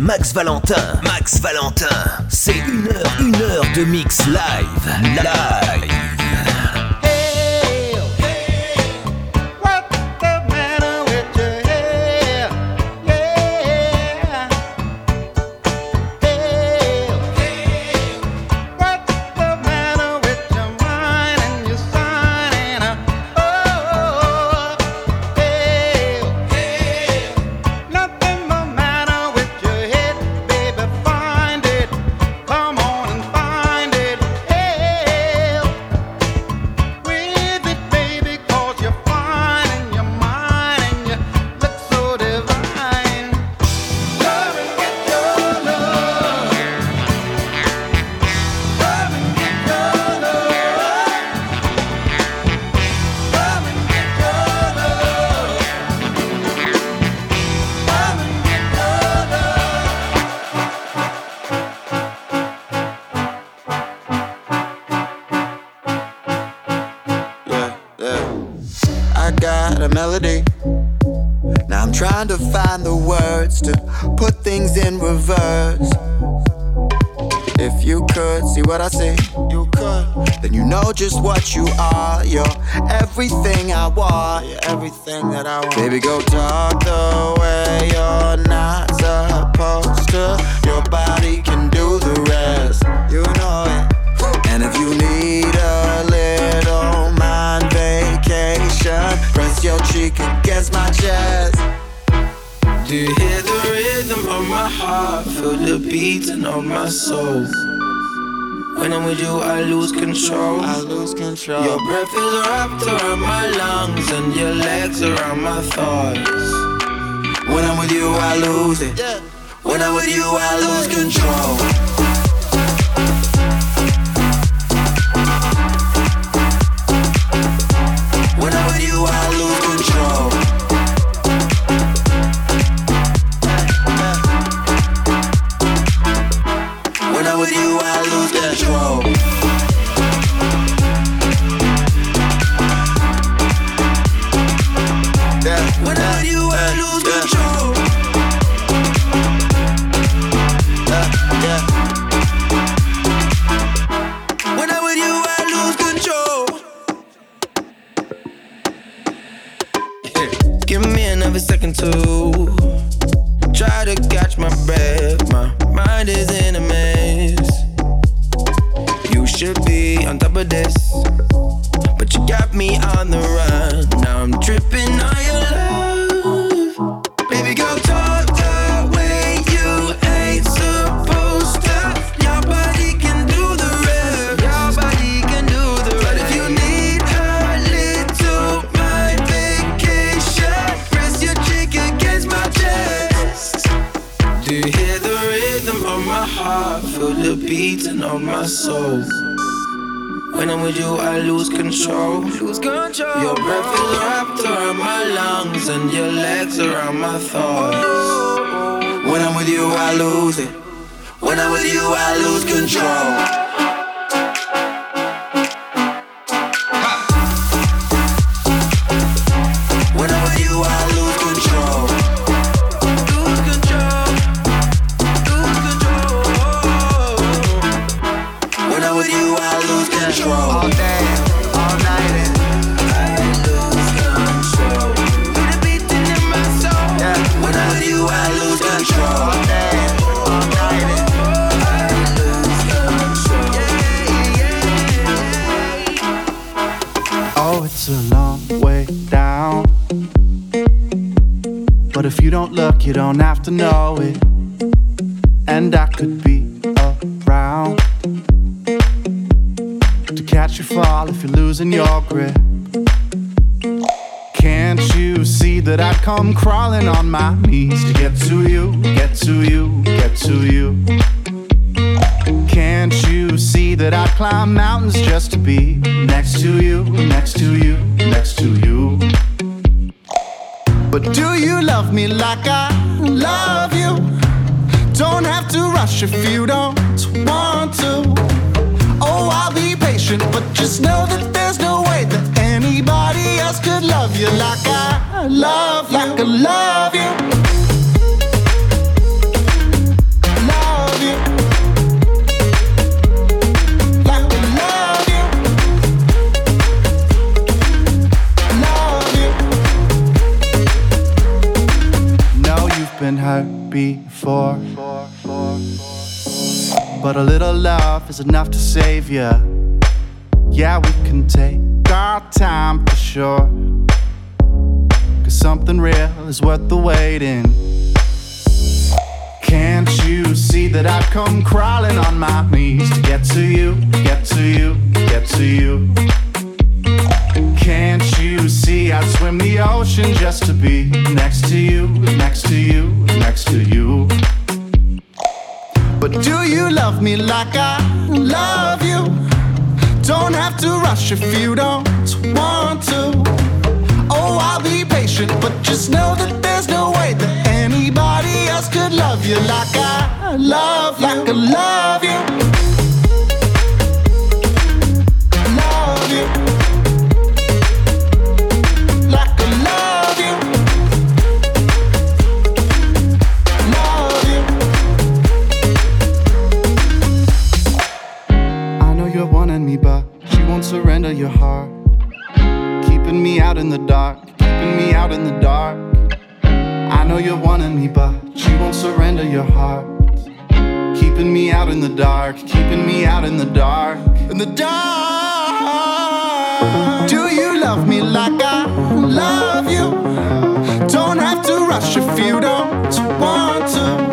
Max Valentin. Max Valentin. C'est une heure, une heure de mix live. Live. Just what I say, You could. Then you know just what you are. You're everything I want. You're everything that I want. Baby, go talk the way you're not supposed to. Your body can do the rest. You know it. And if you need a little mind vacation, press your cheek against my chest. Do you hear the rhythm of my heart? Feel the beating of my soul. When I'm with you, I lose control. I lose control. Your breath is wrapped around my lungs and your legs around my thighs. When I'm with you, I lose it. When I'm with you, I lose control. Love you hear the rhythm of my heart? Feel the beating of my soul. When I'm with you, I lose control. Lose control. Your breath is wrapped around my lungs and your legs around my thoughts. When I'm with you. been hurt before. But a little love is enough to save you. Yeah, we can take our time for sure. Cause something real is worth the waiting. Can't you see that I've come crawling on my knees to get to you, get to you, get to you? Can't you? see, I'd swim the ocean just to be next to you, next to you, next to you. But do you love me like I love you? Don't have to rush if you don't want to. Oh, I'll be patient, but just know that there's no way that anybody else could love you like I love, like I love you. in the dark, keeping me out in the dark. I know you're wanting me, but you won't surrender your heart. Keeping me out in the dark, keeping me out in the dark, in the dark. Do you love me like I love you? Don't have to rush if you don't want to.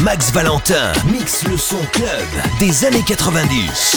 Max Valentin mixe le son club des années 90.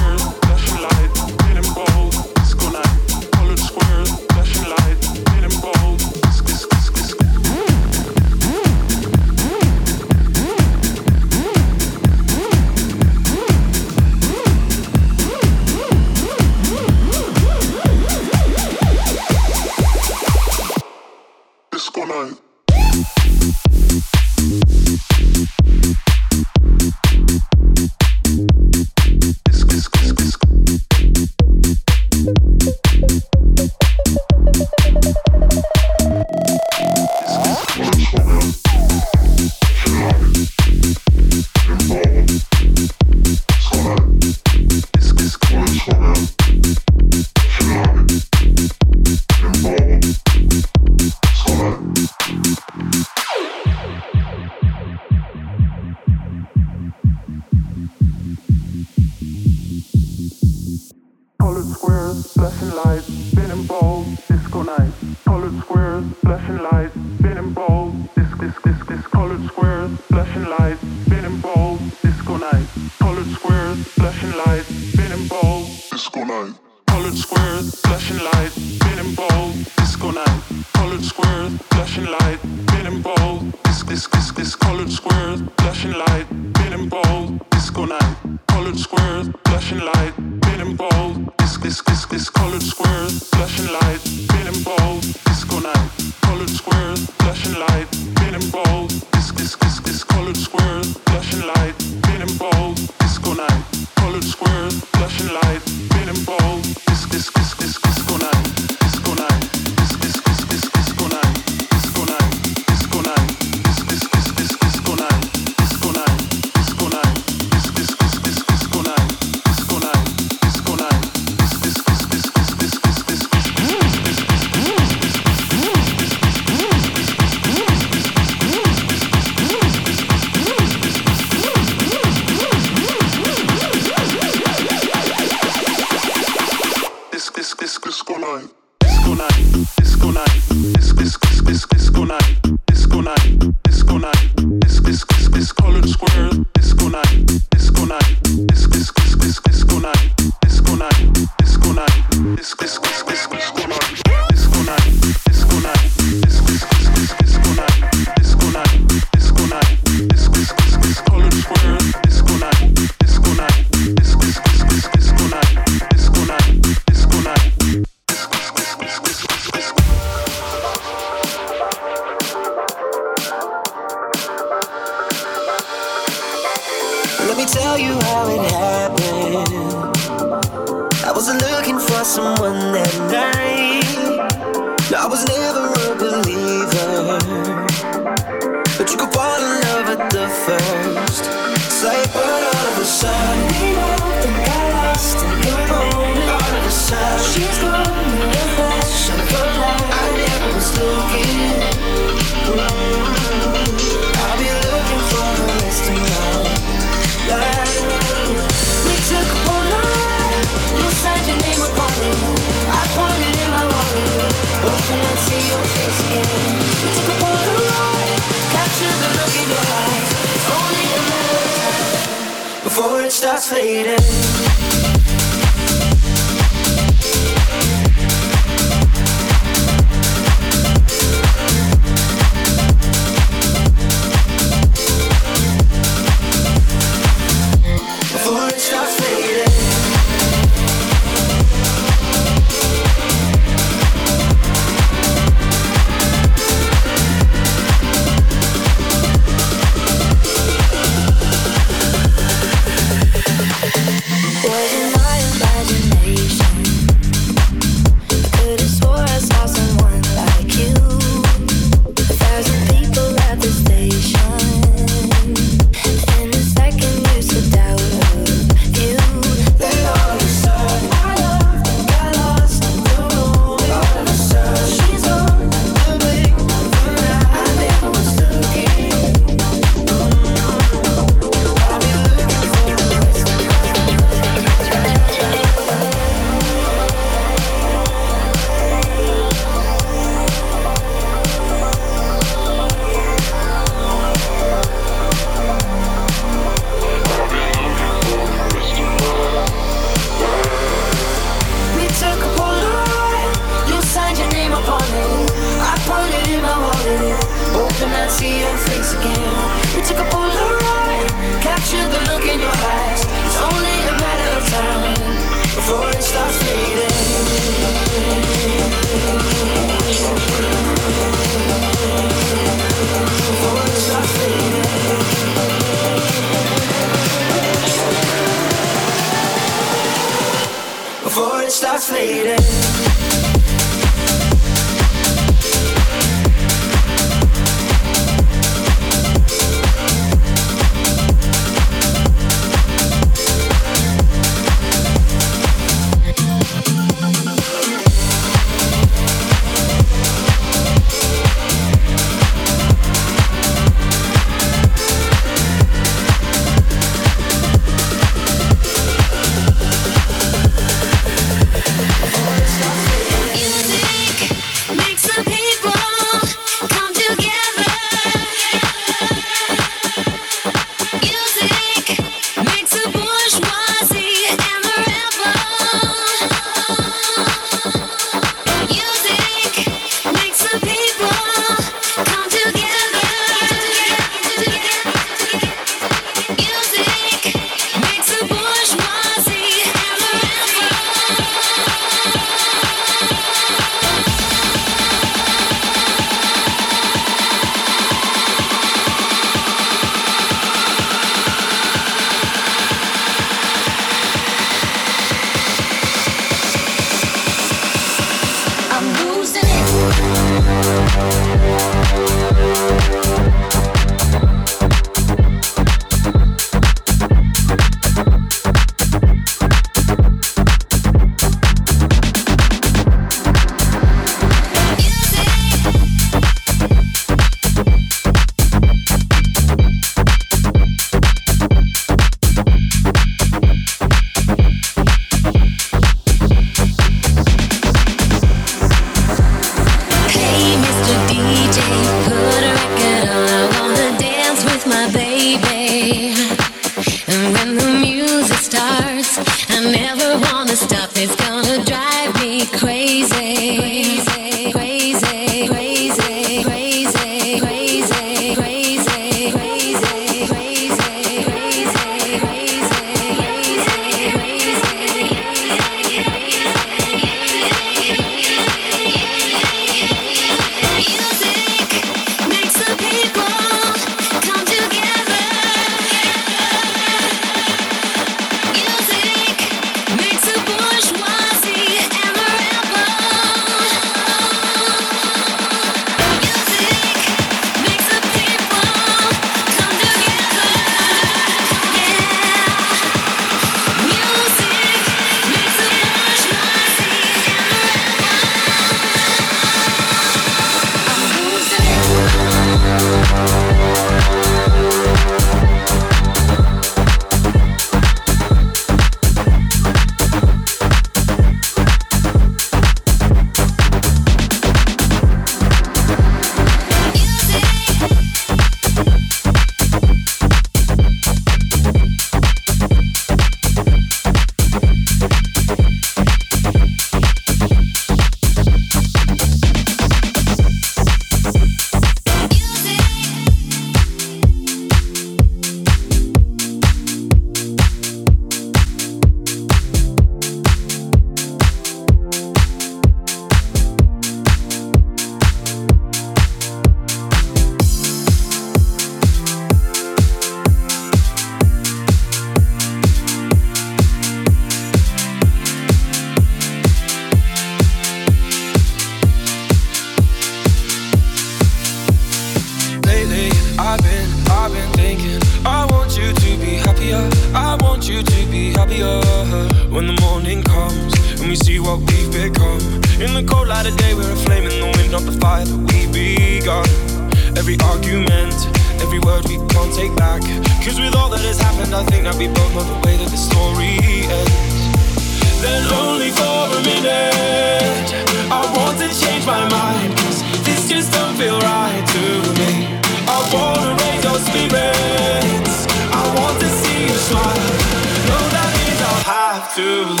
To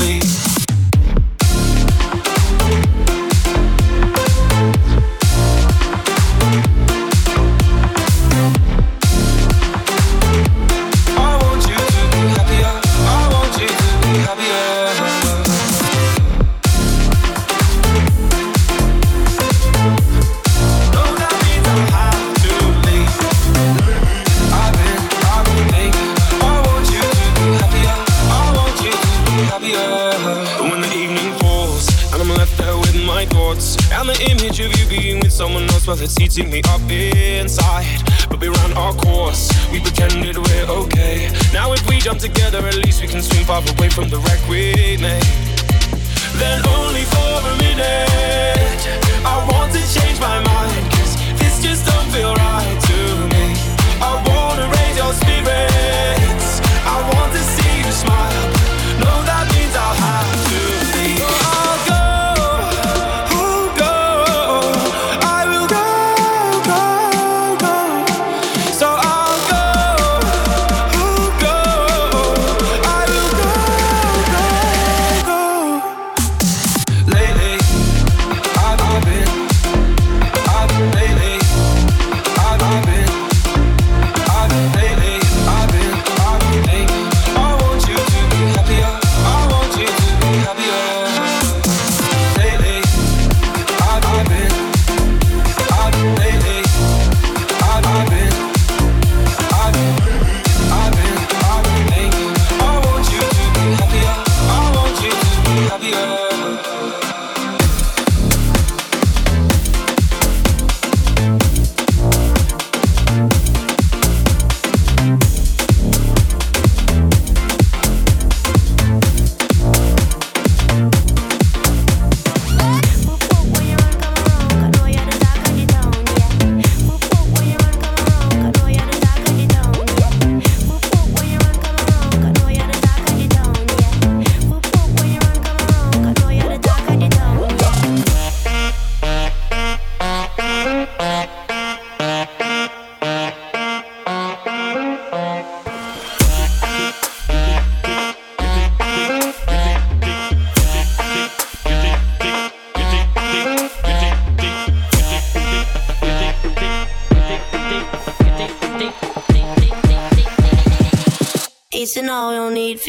leave. well, it's eating me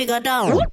figure down.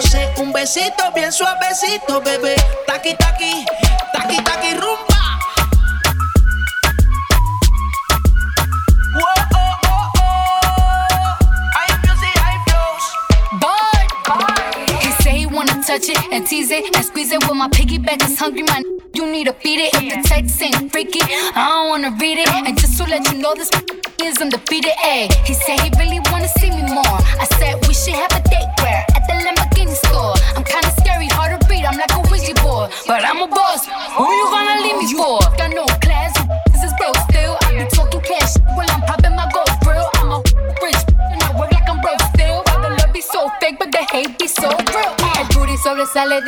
roce, un besito bien suavecito, bebé. Taki, taki, taki, taki, rumba. touch it and tease it and squeeze it. With my piggyback is hungry, man. You need to beat it. If the text ain't freaky, I don't wanna read it. And just to let you know, this is undefeated. Ayy, he said he really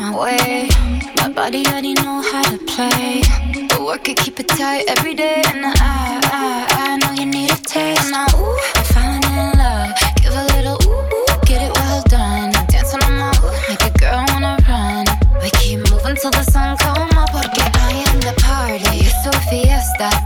my way. My body already know how to play. But work it, keep it tight every day. And I, I, I know you need a taste. Now, ooh, I'm falling in love. Give a little ooh, ooh, get it well done. Dancing on my ooh, make a girl wanna run. We keep moving till the sun come up. Porque I am the party. It's a fiesta.